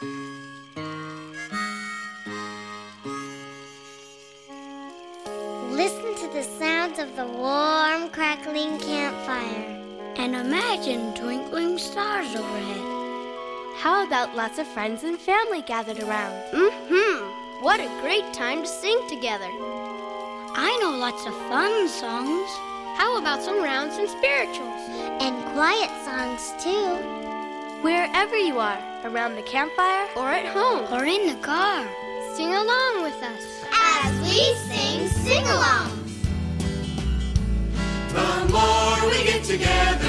Listen to the sounds of the warm, crackling campfire. And imagine twinkling stars overhead. How about lots of friends and family gathered around? Mm-hmm. What a great time to sing together. I know lots of fun songs. How about some rounds and spirituals? And quiet songs, too. Wherever you are, around the campfire or at home. Or in the car, sing along with us. As we sing sing along. The more we get together, together, together